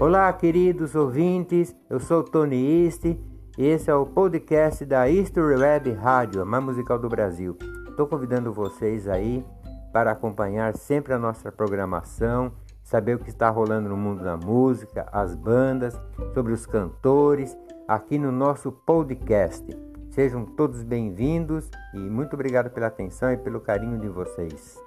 Olá, queridos ouvintes, eu sou Tony East e esse é o podcast da History Web Rádio, a mais musical do Brasil. Estou convidando vocês aí para acompanhar sempre a nossa programação, saber o que está rolando no mundo da música, as bandas, sobre os cantores, aqui no nosso podcast. Sejam todos bem-vindos e muito obrigado pela atenção e pelo carinho de vocês.